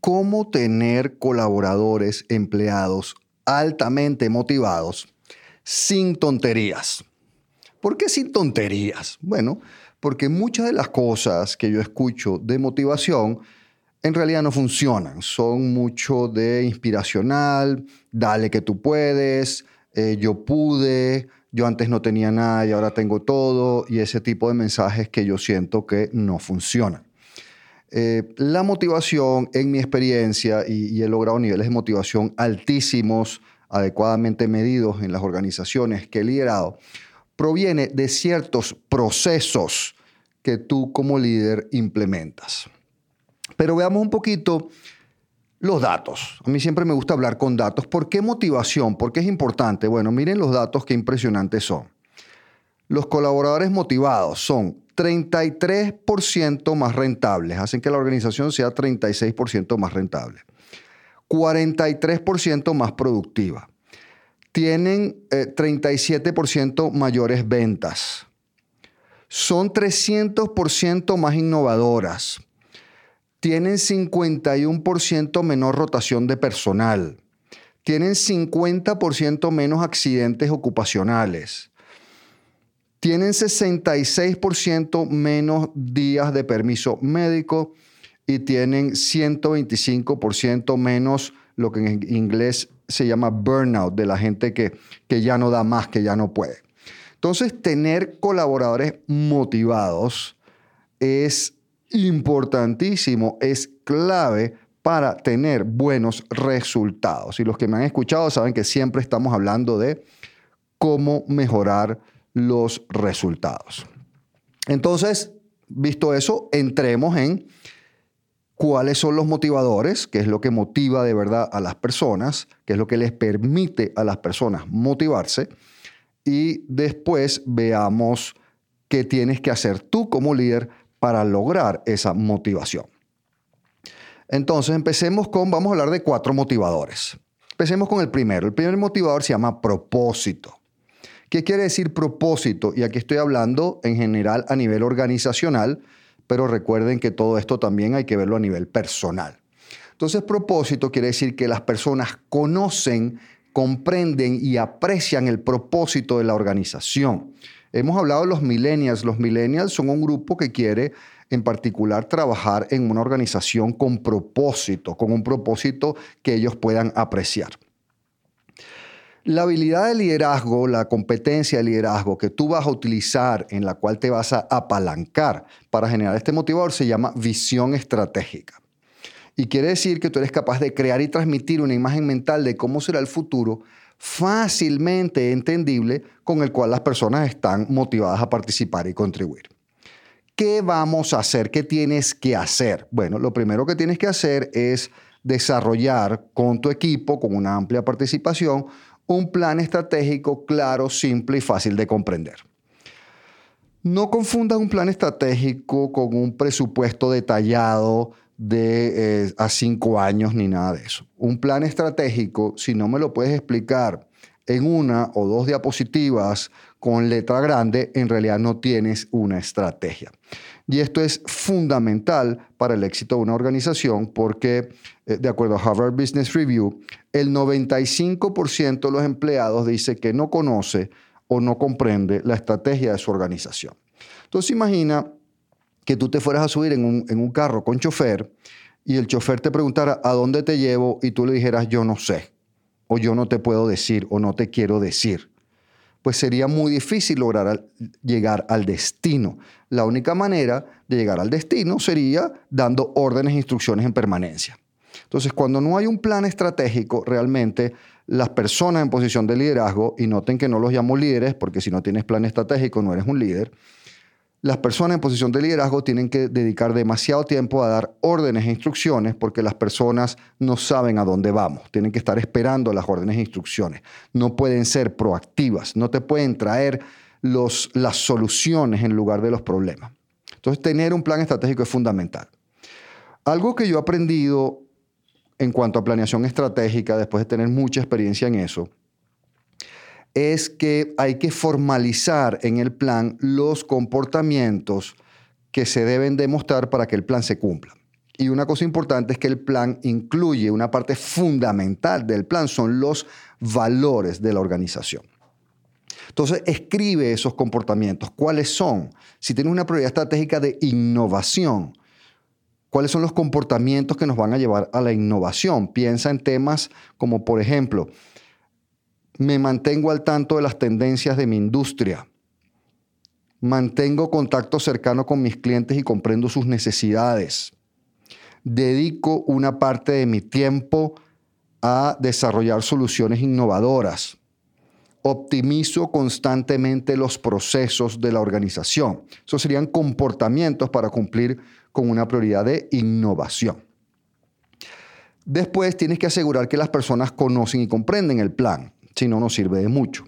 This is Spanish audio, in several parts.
cómo tener colaboradores, empleados altamente motivados sin tonterías. ¿Por qué sin tonterías? Bueno, porque muchas de las cosas que yo escucho de motivación en realidad no funcionan. Son mucho de inspiracional, dale que tú puedes, eh, yo pude, yo antes no tenía nada y ahora tengo todo, y ese tipo de mensajes que yo siento que no funcionan. Eh, la motivación, en mi experiencia, y, he logrado niveles de motivación altísimos, adecuadamente medidos en las organizaciones que he liderado, proviene de ciertos procesos que tú como líder implementas. Pero veamos un poquito los datos. A mí siempre me gusta hablar con datos. ¿Por qué motivación? ¿Por qué es importante? Bueno, miren los datos, qué impresionantes son. Los colaboradores motivados son 33% más rentables, hacen que la organización sea 36% más rentable, 43% más productiva, tienen 37% eh, mayores ventas, son 300% más innovadoras, tienen 51% menor rotación de personal, tienen 50% menos accidentes ocupacionales, tienen 66% menos días de permiso médico y tienen 125% menos lo que en inglés se llama burnout, de la gente que, que ya no da más, que ya no puede. Entonces, tener colaboradores motivados es importantísimo, es clave para tener buenos resultados. Y los que me han escuchado saben que siempre estamos hablando de cómo mejorar los resultados. Entonces, visto eso, entremos en cuáles son los motivadores, qué es lo que motiva de verdad a las personas, qué es lo que les permite a las personas motivarse y después veamos qué tienes que hacer tú como líder para lograr esa motivación. Entonces, empecemos con, vamos a hablar de cuatro motivadores. Empecemos con el primero. El primer motivador se llama propósito. ¿Qué quiere decir propósito? Y aquí estoy hablando en general a nivel organizacional, pero recuerden que todo esto también hay que verlo a nivel personal. Entonces, propósito quiere decir que las personas conocen, comprenden y aprecian el propósito de la organización. Hemos hablado de los millennials. Los millennials son un grupo que quiere en particular trabajar en una organización con propósito, con un propósito que ellos puedan apreciar. La habilidad de liderazgo, la competencia de liderazgo que tú vas a utilizar, en la cual te vas a apalancar para generar este motivador, se llama visión estratégica. Y quiere decir que tú eres capaz de crear y transmitir una imagen mental de cómo será el futuro fácilmente entendible con el cual las personas están motivadas a participar y contribuir. ¿Qué vamos a hacer? ¿Qué tienes que hacer? Bueno, lo primero que tienes que hacer es desarrollar con tu equipo, con una amplia participación, un plan estratégico claro, simple y fácil de comprender. No confunda un plan estratégico con un presupuesto detallado de eh, a cinco años ni nada de eso. Un plan estratégico, si no me lo puedes explicar en una o dos diapositivas con letra grande, en realidad no tienes una estrategia. Y esto es fundamental para el éxito de una organización porque, eh, de acuerdo a Harvard Business Review, el 95% de los empleados dice que no conoce o no comprende la estrategia de su organización. Entonces imagina que tú te fueras a subir en un, en un carro con chofer y el chofer te preguntara a dónde te llevo y tú le dijeras yo no sé, o yo no te puedo decir, o no te quiero decir pues sería muy difícil lograr llegar al destino. La única manera de llegar al destino sería dando órdenes e instrucciones en permanencia. Entonces, cuando no hay un plan estratégico, realmente las personas en posición de liderazgo, y noten que no los llamo líderes, porque si no tienes plan estratégico no eres un líder, las personas en posición de liderazgo tienen que dedicar demasiado tiempo a dar órdenes e instrucciones porque las personas no saben a dónde vamos. Tienen que estar esperando las órdenes e instrucciones. No pueden ser proactivas. No te pueden traer los, las soluciones en lugar de los problemas. Entonces, tener un plan estratégico es fundamental. Algo que yo he aprendido en cuanto a planeación estratégica, después de tener mucha experiencia en eso, es que hay que formalizar en el plan los comportamientos que se deben demostrar para que el plan se cumpla. Y una cosa importante es que el plan incluye una parte fundamental del plan, son los valores de la organización. Entonces, escribe esos comportamientos. ¿Cuáles son? Si tienes una prioridad estratégica de innovación, ¿cuáles son los comportamientos que nos van a llevar a la innovación? Piensa en temas como, por ejemplo, me mantengo al tanto de las tendencias de mi industria. Mantengo contacto cercano con mis clientes y comprendo sus necesidades. Dedico una parte de mi tiempo a desarrollar soluciones innovadoras. Optimizo constantemente los procesos de la organización. Esos serían comportamientos para cumplir con una prioridad de innovación. Después tienes que asegurar que las personas conocen y comprenden el plan si no nos sirve de mucho.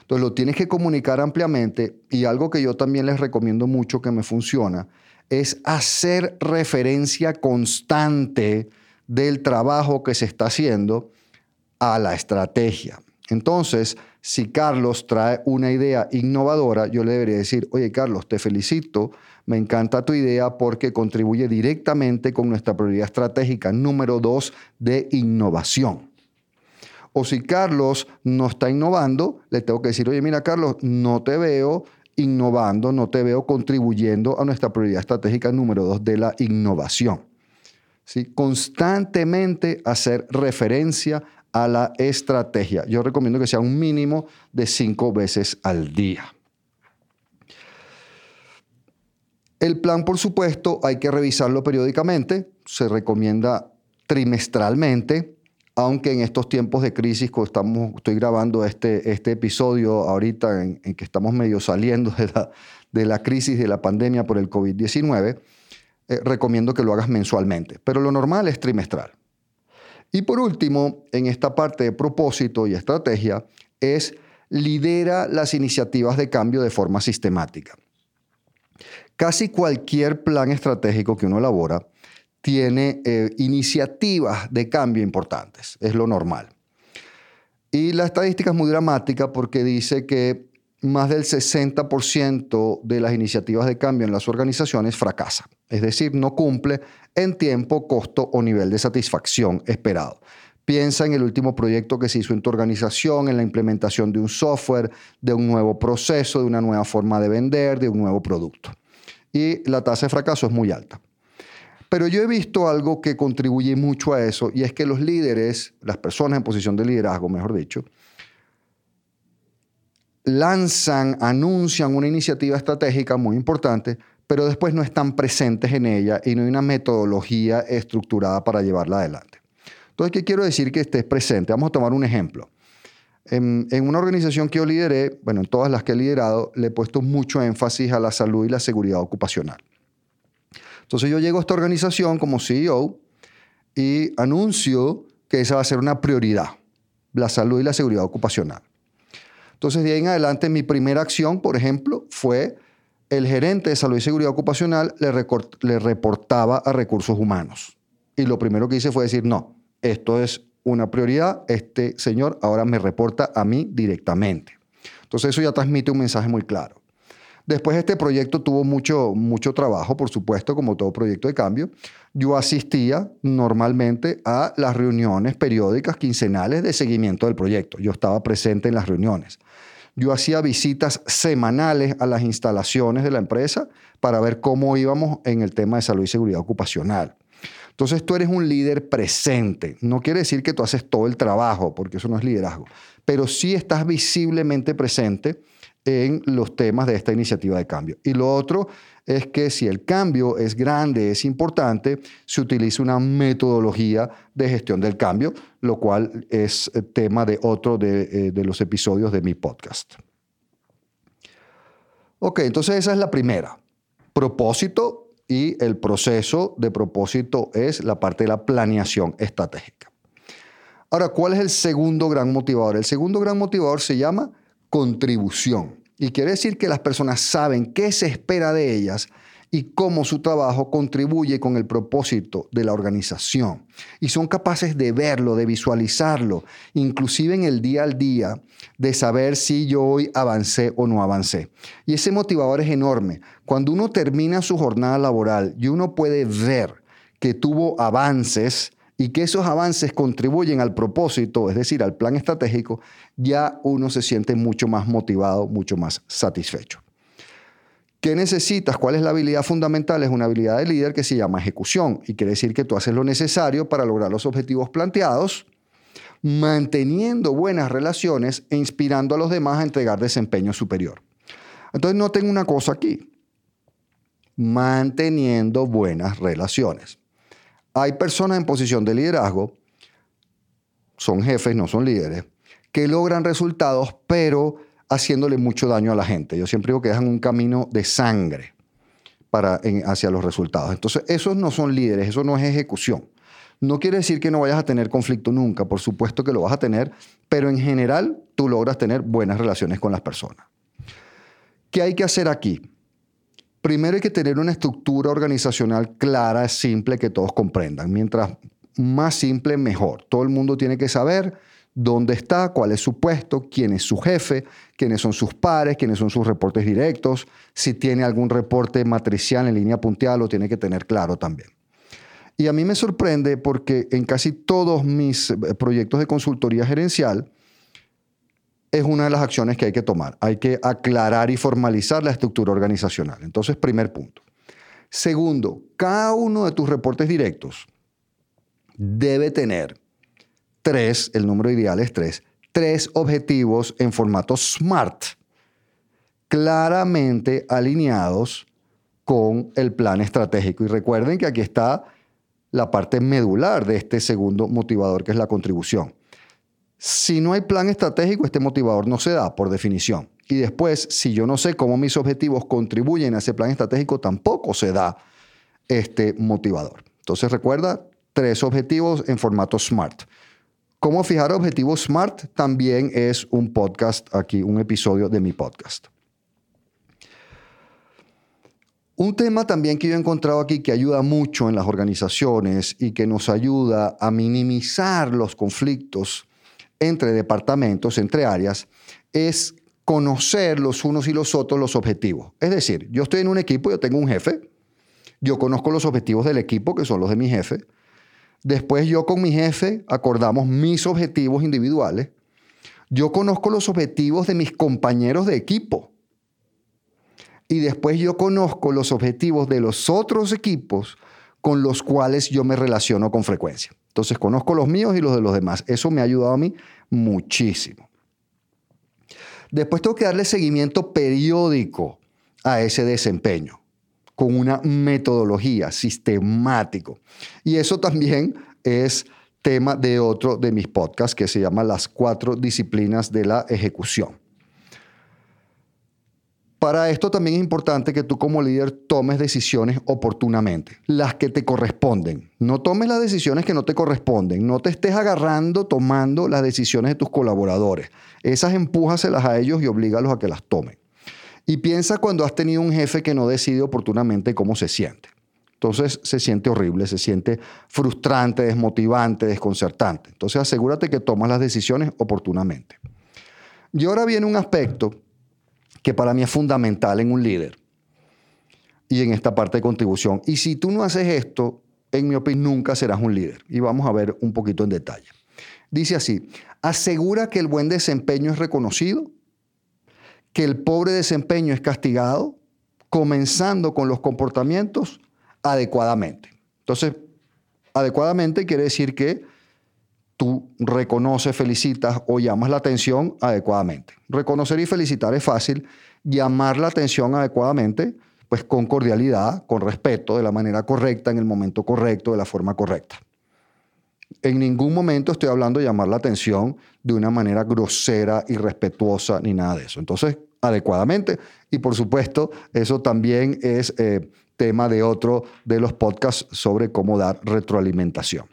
Entonces lo tienes que comunicar ampliamente y algo que yo también les recomiendo mucho que me funciona es hacer referencia constante del trabajo que se está haciendo a la estrategia. Entonces, si Carlos trae una idea innovadora, yo le debería decir, oye Carlos, te felicito, me encanta tu idea porque contribuye directamente con nuestra prioridad estratégica número dos de innovación. O si Carlos no está innovando, le tengo que decir, oye, mira Carlos, no te veo innovando, no te veo contribuyendo a nuestra prioridad estratégica número dos de la innovación. ¿Sí? Constantemente hacer referencia a la estrategia. Yo recomiendo que sea un mínimo de cinco veces al día. El plan, por supuesto, hay que revisarlo periódicamente. Se recomienda trimestralmente aunque en estos tiempos de crisis, estamos, estoy grabando este, este episodio ahorita en, que estamos medio saliendo de la, crisis de la pandemia por el COVID-19, eh, recomiendo que lo hagas mensualmente, pero lo normal es trimestral. Y por último, en esta parte de propósito y estrategia, es lidera las iniciativas de cambio de forma sistemática. Casi cualquier plan estratégico que uno elabora tiene eh, iniciativas de cambio importantes, es lo normal. Y la estadística es muy dramática porque dice que más del 60% de las iniciativas de cambio en las organizaciones fracasan, es decir, no cumple en tiempo, costo o nivel de satisfacción esperado. Piensa en el último proyecto que se hizo en tu organización, en la implementación de un software, de un nuevo proceso, de una nueva forma de vender, de un nuevo producto. Y la tasa de fracaso es muy alta. Pero yo he visto algo que contribuye mucho a eso y es que los líderes, las personas en posición de liderazgo, mejor dicho, lanzan, anuncian una iniciativa estratégica muy importante, pero después no están presentes en ella y no hay una metodología estructurada para llevarla adelante. Entonces, ¿qué quiero decir que estés presente? Vamos a tomar un ejemplo. En, en, una organización que yo lideré, bueno, en todas las que he liderado, le he puesto mucho énfasis a la salud y la seguridad ocupacional. Entonces yo llego a esta organización como CEO y anuncio que esa va a ser una prioridad, la salud y la seguridad ocupacional. Entonces de ahí en adelante mi primera acción, por ejemplo, fue el gerente de salud y seguridad ocupacional le, reportaba a recursos humanos. Y lo primero que hice fue decir, no, esto es una prioridad, este señor ahora me reporta a mí directamente. Entonces eso ya transmite un mensaje muy claro. Después este proyecto tuvo mucho, mucho trabajo, por supuesto, como todo proyecto de cambio. Yo asistía normalmente a las reuniones periódicas, quincenales de seguimiento del proyecto. Yo estaba presente en las reuniones. Yo hacía visitas semanales a las instalaciones de la empresa para ver cómo íbamos en el tema de salud y seguridad ocupacional. Entonces tú eres un líder presente. No quiere decir que tú haces todo el trabajo, porque eso no es liderazgo, pero sí estás visiblemente presente en los temas de esta iniciativa de cambio. Y lo otro es que si el cambio es grande, es importante, se utiliza una metodología de gestión del cambio, lo cual es eh, tema de otro de, eh, de los episodios de mi podcast. Ok, entonces esa es la primera. propósito y el proceso de propósito es la parte de la planeación estratégica. Ahora, ¿cuál es el segundo gran motivador? El segundo gran motivador se llama contribución. Y quiere decir que las personas saben qué se espera de ellas y cómo su trabajo contribuye con el propósito de la organización. Y son capaces de verlo, de visualizarlo, inclusive en el día al día, de saber si yo hoy avancé o no avancé. Y ese motivador es enorme. Cuando uno termina su jornada laboral y uno puede ver que tuvo avances, y que esos avances contribuyen al propósito, es decir, al plan estratégico, ya uno se siente mucho más motivado, mucho más satisfecho. ¿Qué necesitas? ¿Cuál es la habilidad fundamental? Es una habilidad de líder que se llama ejecución y quiere decir que tú haces lo necesario para lograr los objetivos planteados, manteniendo buenas relaciones e inspirando a los demás a entregar desempeño superior. Entonces noten una cosa aquí, manteniendo buenas relaciones. Hay personas en posición de liderazgo, son jefes, no son líderes, que logran resultados, pero haciéndole mucho daño a la gente. Yo siempre digo que dejan un camino de sangre para, hacia los resultados. Entonces, esos no son líderes, eso no es ejecución. No quiere decir que no vayas a tener conflicto nunca, por supuesto que lo vas a tener, pero en general tú logras tener buenas relaciones con las personas. ¿Qué hay que hacer aquí? Primero hay que tener una estructura organizacional clara, simple, que todos comprendan. Mientras más simple, mejor. Todo el mundo tiene que saber dónde está, cuál es su puesto, quién es su jefe, quiénes son sus pares, quiénes son sus reportes directos, si tiene algún reporte matricial en línea punteada, lo tiene que tener claro también. Y a mí me sorprende porque en casi todos mis eh, proyectos de consultoría gerencial es una de las acciones que hay que tomar. Hay que aclarar y formalizar la estructura organizacional. Entonces, primer punto. Segundo, cada uno de tus reportes directos debe tener tres, el número ideal es tres, tres objetivos en formato SMART, claramente alineados con el plan estratégico. Y recuerden que aquí está la parte medular de este segundo motivador, que es la contribución. Si no hay plan estratégico, este motivador no se da, por definición. Y después, si yo no sé cómo mis objetivos contribuyen a ese plan estratégico, tampoco se da este motivador. Entonces recuerda, tres objetivos en formato SMART. Cómo fijar objetivos SMART también es un podcast aquí, un episodio de mi podcast. Un tema también que yo he encontrado aquí que ayuda mucho en las organizaciones y que nos ayuda a minimizar los conflictos entre departamentos, entre áreas, es conocer los unos y los otros los objetivos. Es decir, yo estoy en un equipo, yo tengo un jefe, yo conozco los objetivos del equipo, que son los de mi jefe, Después yo con mi jefe acordamos mis objetivos individuales. Yo conozco los objetivos de mis compañeros de equipo. Y después yo conozco los objetivos de los otros equipos con los cuales yo me relaciono con frecuencia. Entonces conozco los míos y los de los demás. Eso me ha ayudado a mí muchísimo. Después tengo que darle seguimiento periódico a ese desempeño con una metodología sistemático. Y eso también es tema de otro de mis podcasts que se llama Las cuatro disciplinas de la ejecución. Para esto también es importante que tú como líder tomes decisiones oportunamente, las que te corresponden. No tomes las decisiones que no te corresponden, no te estés agarrando tomando las decisiones de tus colaboradores. Esas empújaselas a ellos y oblígalos a que las tomen. Y piensa cuando has tenido un jefe que no decide oportunamente cómo se siente. Entonces se siente horrible, se siente frustrante, desmotivante, desconcertante. Entonces asegúrate que tomas las decisiones oportunamente. Y ahora viene un aspecto que para mí es fundamental en un líder y en esta parte de contribución. Y si tú no haces esto, en mi opinión, nunca serás un líder. Y vamos a ver un poquito en detalle. Dice así, asegura que el buen desempeño es reconocido que el pobre desempeño es castigado, comenzando con los comportamientos adecuadamente. Entonces, adecuadamente quiere decir que tú reconoces, felicitas o llamas la atención adecuadamente. Reconocer y felicitar es fácil, llamar la atención adecuadamente, pues con cordialidad, con respeto, de la manera correcta, en el momento correcto, de la forma correcta. En ningún momento estoy hablando de llamar la atención de una manera grosera, irrespetuosa, ni nada de eso. Entonces, adecuadamente. Y por supuesto, eso también es eh, tema de otro de los podcasts sobre cómo dar retroalimentación.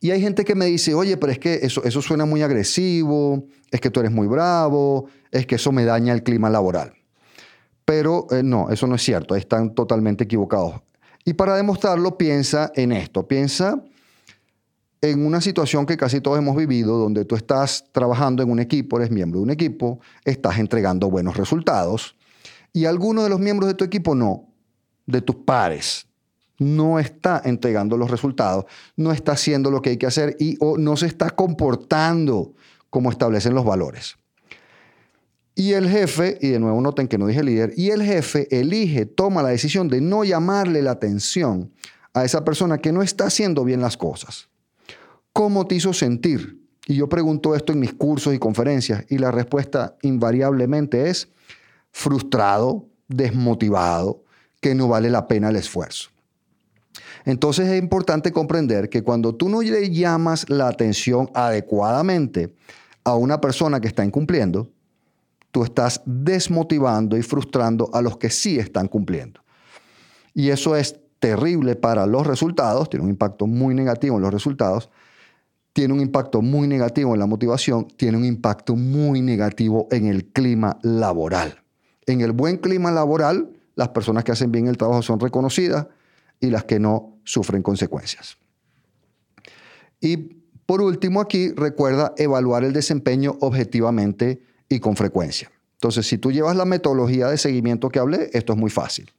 Y hay gente que me dice, oye, pero es que eso, suena muy agresivo, es que tú eres muy bravo, es que eso me daña el clima laboral. Pero eh, no, eso no es cierto, están totalmente equivocados. Y para demostrarlo, piensa en esto, piensa en una situación que casi todos hemos vivido, donde tú estás trabajando en un equipo, eres miembro de un equipo, estás entregando buenos resultados y alguno de los miembros de tu equipo no, de tus pares, no está entregando los resultados, no está haciendo lo que hay que hacer y o no se está comportando como establecen los valores. Y el jefe, y de nuevo noten que no dije líder, y el jefe elige, toma la decisión de no llamarle la atención a esa persona que no está haciendo bien las cosas. ¿Cómo te hizo sentir? Y yo pregunto esto en mis cursos y conferencias y la respuesta invariablemente es frustrado, desmotivado, que no vale la pena el esfuerzo. Entonces es importante comprender que cuando tú no le llamas la atención adecuadamente a una persona que está incumpliendo, tú estás desmotivando y frustrando a los que sí están cumpliendo. Y eso es terrible para los resultados, tiene un impacto muy negativo en los resultados, tiene un impacto muy negativo en la motivación, tiene un impacto muy negativo en el clima laboral. En el buen clima laboral, las personas que hacen bien el trabajo son reconocidas y las que no sufren consecuencias. Y por último, aquí recuerda evaluar el desempeño objetivamente y con frecuencia. Entonces, si tú llevas la metodología de seguimiento que hablé, esto es muy fácil.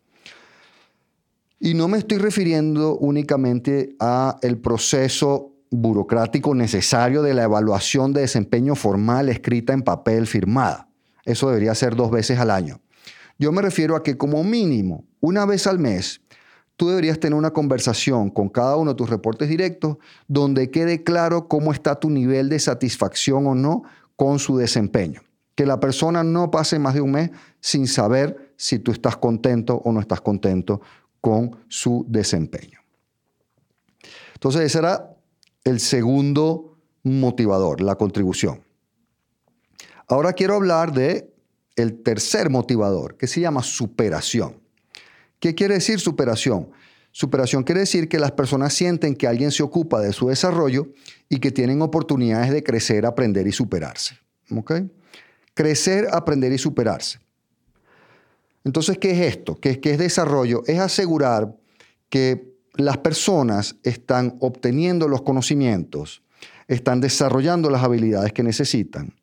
Y no me estoy refiriendo únicamente a el proceso burocrático necesario de la evaluación de desempeño formal escrita en papel firmada. Eso debería ser dos veces al año. Yo me refiero a que como mínimo, una vez al mes, tú deberías tener una conversación con cada uno de tus reportes directos donde quede claro cómo está tu nivel de satisfacción o no con su desempeño. Que la persona no pase más de un mes sin saber si tú estás contento o no estás contento con su desempeño. Entonces, ese era el segundo motivador, la contribución. Ahora quiero hablar de el tercer motivador, que se llama superación. ¿Qué quiere decir superación? Superación quiere decir que las personas sienten que alguien se ocupa de su desarrollo y que tienen oportunidades de crecer, aprender y superarse. Crecer, aprender y superarse. Entonces, ¿qué es esto? ¿Qué, ¿Qué es desarrollo? Es asegurar que las personas están obteniendo los conocimientos, están desarrollando las habilidades que necesitan,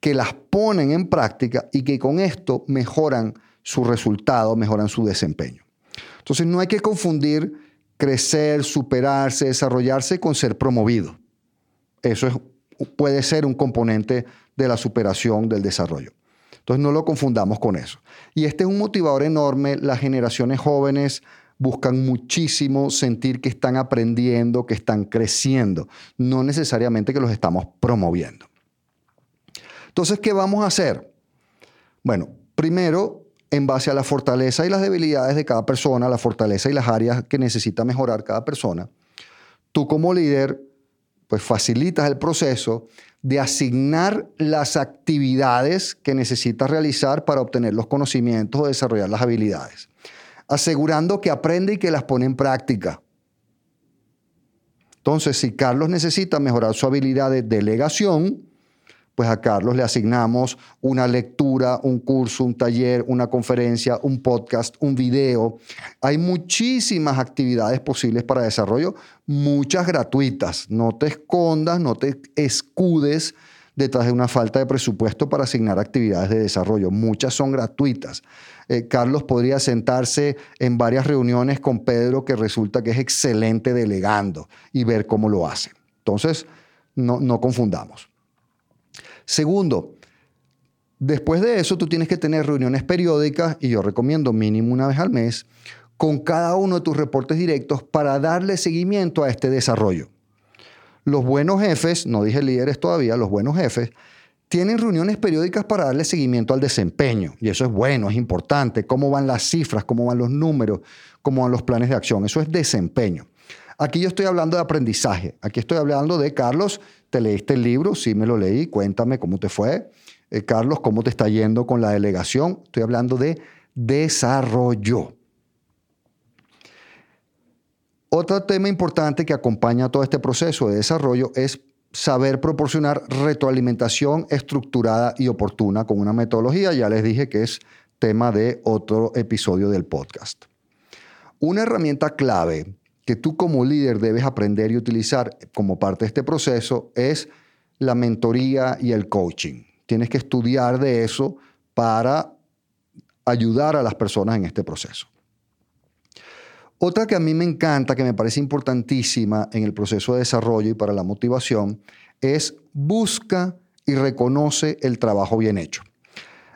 que las ponen en práctica y que con esto mejoran su resultado, mejoran su desempeño. Entonces no hay que confundir crecer, superarse, desarrollarse con ser promovido. Eso puede ser un componente de la superación del desarrollo. Entonces no lo confundamos con eso. Y este es un motivador enorme. Las generaciones jóvenes buscan muchísimo sentir que están aprendiendo, que están creciendo, no necesariamente que los estamos promoviendo. Entonces, ¿qué vamos a hacer? Bueno, primero, en base a la fortaleza y las debilidades de cada persona, la fortaleza y las áreas que necesita mejorar cada persona, tú como líder, pues facilitas el proceso de asignar las actividades que necesitas realizar para obtener los conocimientos o desarrollar las habilidades asegurando que aprende y que las pone en práctica. Entonces, si Carlos necesita mejorar su habilidad de delegación, pues a Carlos le asignamos una lectura, un curso, un taller, una conferencia, un podcast, un video. Hay muchísimas actividades posibles para desarrollo, muchas gratuitas. No te escondas, no te escudes detrás de una falta de presupuesto para asignar actividades de desarrollo. Muchas son gratuitas. Eh, Carlos podría sentarse en varias reuniones con Pedro, que resulta que es excelente delegando, y ver cómo lo hace. Entonces, no, no confundamos. Segundo, después de eso tú tienes que tener reuniones periódicas, y yo recomiendo mínimo una vez al mes, con cada uno de tus reportes directos para darle seguimiento a este desarrollo. Los buenos jefes, no dije líderes todavía, los buenos jefes tienen reuniones periódicas para darle seguimiento al desempeño. Y eso es bueno, es importante. Cómo van las cifras, cómo van los números, cómo van los planes de acción. Eso es desempeño. Aquí yo estoy hablando de aprendizaje. Aquí estoy hablando de, Carlos, te leíste el libro, sí me lo leí, cuéntame cómo te fue. eh, Carlos, ¿cómo te está yendo con la delegación? Estoy hablando de desarrollo. Otro tema importante que acompaña todo este proceso de desarrollo es saber proporcionar retroalimentación estructurada y oportuna con una metodología. Ya les dije que es tema de otro episodio del podcast. Una herramienta clave que tú como líder debes aprender y utilizar como parte de este proceso es la mentoría y el coaching. Tienes que estudiar de eso para ayudar a las personas en este proceso. Otra que a mí me encanta, que me parece importantísima en el proceso de desarrollo y para la motivación, es busca y reconoce el trabajo bien hecho.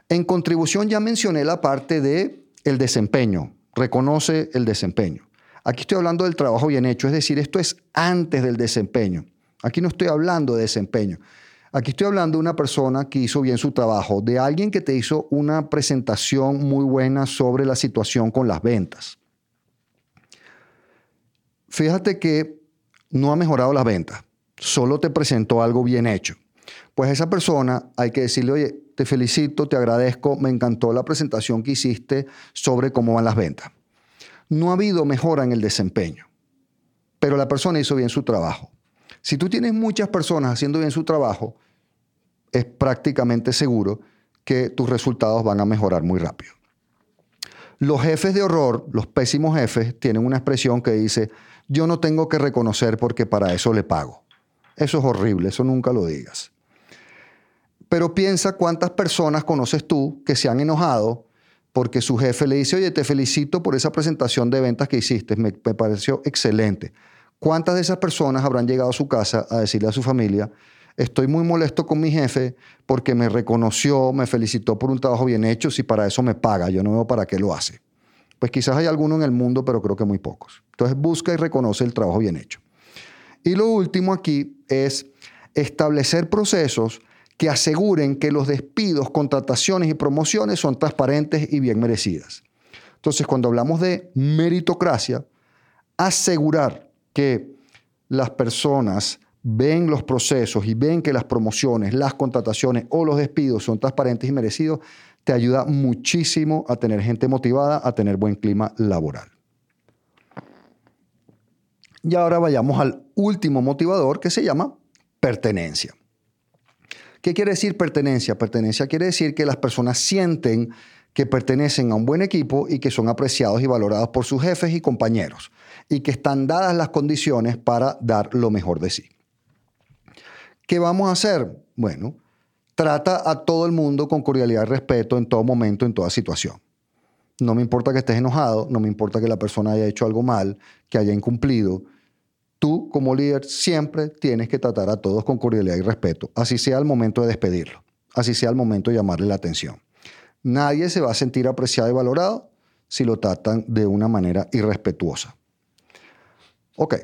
En contribución ya mencioné la parte de el desempeño, reconoce el desempeño. Aquí estoy hablando del trabajo bien hecho, es decir, esto es antes del desempeño. Aquí no estoy hablando de desempeño. Aquí estoy hablando de una persona que hizo bien su trabajo, de alguien que te hizo una presentación muy buena sobre la situación con las ventas. Fíjate que no ha mejorado las ventas, solo te presentó algo bien hecho. Pues a esa persona hay que decirle, oye, te felicito, te agradezco, me encantó la presentación que hiciste sobre cómo van las ventas. No ha habido mejora en el desempeño, pero la persona hizo bien su trabajo. Si tú tienes muchas personas haciendo bien su trabajo, es prácticamente seguro que tus resultados van a mejorar muy rápido. Los jefes de horror, los pésimos jefes, tienen una expresión que dice, yo no tengo que reconocer porque para eso le pago. Eso es horrible, eso nunca lo digas. Pero piensa cuántas personas conoces tú que se han enojado porque su jefe le dice, oye, te felicito por esa presentación de ventas que hiciste, me, pareció excelente. ¿Cuántas de esas personas habrán llegado a su casa a decirle a su familia, estoy muy molesto con mi jefe porque me reconoció, me felicitó por un trabajo bien hecho, si para eso me paga, yo no veo para qué lo hace. Pues quizás hay alguno en el mundo, pero creo que muy pocos. Entonces busca y reconoce el trabajo bien hecho. Y lo último aquí es establecer procesos que aseguren que los despidos, contrataciones y promociones son transparentes y bien merecidas. Entonces, cuando hablamos de meritocracia, asegurar que las personas ven los procesos y ven que las promociones, las contrataciones o los despidos son transparentes y merecidos, te ayuda muchísimo a tener gente motivada, a tener buen clima laboral. Y ahora vayamos al último motivador que se llama pertenencia. ¿Qué quiere decir pertenencia? Pertenencia quiere decir que las personas sienten que pertenecen a un buen equipo y que son apreciados y valorados por sus jefes y compañeros y que están dadas las condiciones para dar lo mejor de sí. ¿Qué vamos a hacer? Bueno, trata a todo el mundo con cordialidad y respeto en todo momento, en toda situación. No me importa que estés enojado, no me importa que la persona haya hecho algo mal, que haya incumplido. Tú, como líder, siempre tienes que tratar a todos con cordialidad y respeto, así sea el momento de despedirlo, así sea el momento de llamarle la atención. Nadie se va a sentir apreciado y valorado si lo tratan de una manera irrespetuosa. Ok.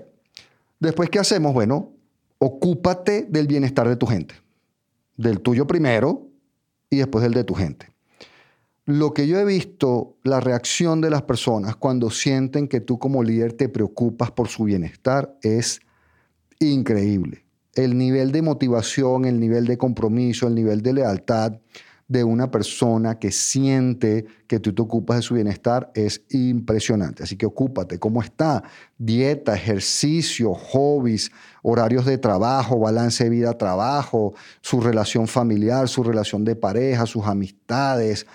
Después, ¿qué hacemos? Bueno, ocúpate del bienestar de tu gente, del tuyo primero y después del de tu gente. Lo que yo he visto, la reacción de las personas cuando sienten que tú como líder te preocupas por su bienestar es increíble. El nivel de motivación, el nivel de compromiso, el nivel de lealtad de una persona que siente que tú te ocupas de su bienestar es impresionante. Así que ocúpate. ¿Cómo está? Dieta, ejercicio, hobbies, horarios de trabajo, balance de vida-trabajo, su relación familiar, su relación de pareja, sus amistades,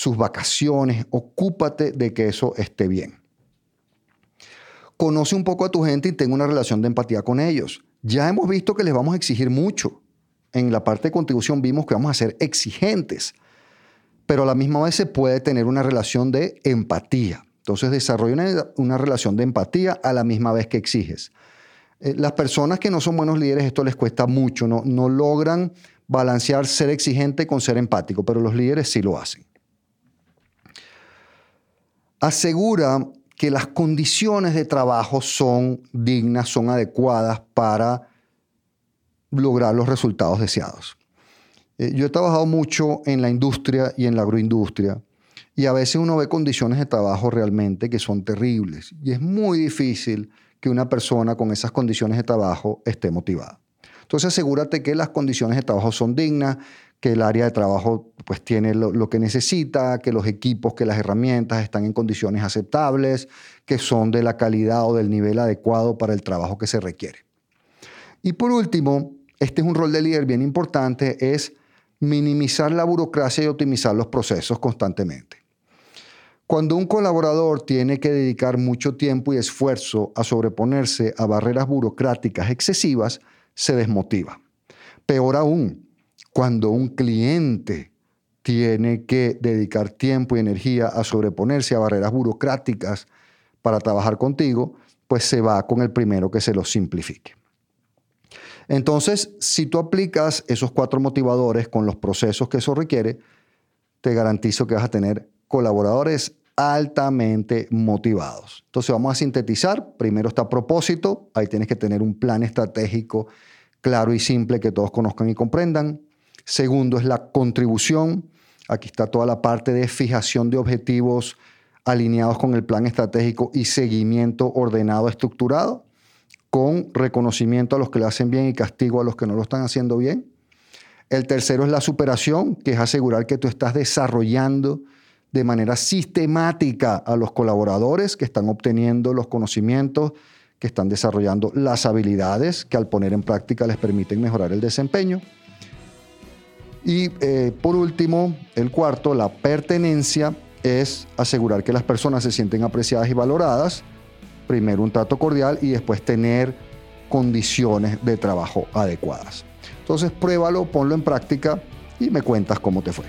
sus vacaciones. Ocúpate de que eso esté bien. Conoce un poco a tu gente y ten una relación de empatía con ellos. Ya hemos visto que les vamos a exigir mucho en la parte de contribución vimos que vamos a ser exigentes, pero a la misma vez se puede tener una relación de empatía. Entonces desarrolla una, relación de empatía a la misma vez que exiges. Eh, las personas que no son buenos líderes esto les cuesta mucho, no logran balancear ser exigente con ser empático, pero los líderes sí lo hacen. Asegura que las condiciones de trabajo son dignas, son adecuadas para lograr los resultados deseados. Eh, yo he trabajado mucho en la industria y en la agroindustria y a veces uno ve condiciones de trabajo realmente que son terribles y es muy difícil que una persona con esas condiciones de trabajo esté motivada. Entonces asegúrate que las condiciones de trabajo son dignas, que el área de trabajo pues tiene lo, que necesita, que los equipos, que las herramientas están en condiciones aceptables, que son de la calidad o del nivel adecuado para el trabajo que se requiere. Y por último, este es un rol de líder bien importante, es minimizar la burocracia y optimizar los procesos constantemente. Cuando un colaborador tiene que dedicar mucho tiempo y esfuerzo a sobreponerse a barreras burocráticas excesivas, se desmotiva. Peor aún, cuando un cliente tiene que dedicar tiempo y energía a sobreponerse a barreras burocráticas para trabajar contigo, pues se va con el primero que se lo simplifique. Entonces, si tú aplicas esos cuatro motivadores con los procesos que eso requiere, te garantizo que vas a tener colaboradores altamente motivados. Entonces vamos a sintetizar. Primero está propósito. Ahí tienes que tener un plan estratégico claro y simple que todos conozcan y comprendan. Segundo es la contribución. Aquí está toda la parte de fijación de objetivos alineados con el plan estratégico y seguimiento ordenado, estructurado, con reconocimiento a los que lo hacen bien y castigo a los que no lo están haciendo bien. El tercero es la superación, que es asegurar que tú estás desarrollando de manera sistemática a los colaboradores que están obteniendo los conocimientos, que están desarrollando las habilidades que al poner en práctica les permiten mejorar el desempeño. Y eh, por último, el cuarto, la pertenencia, es asegurar que las personas se sienten apreciadas y valoradas. Primero un trato cordial y después tener condiciones de trabajo adecuadas. Entonces pruébalo, ponlo en práctica y me cuentas cómo te fue.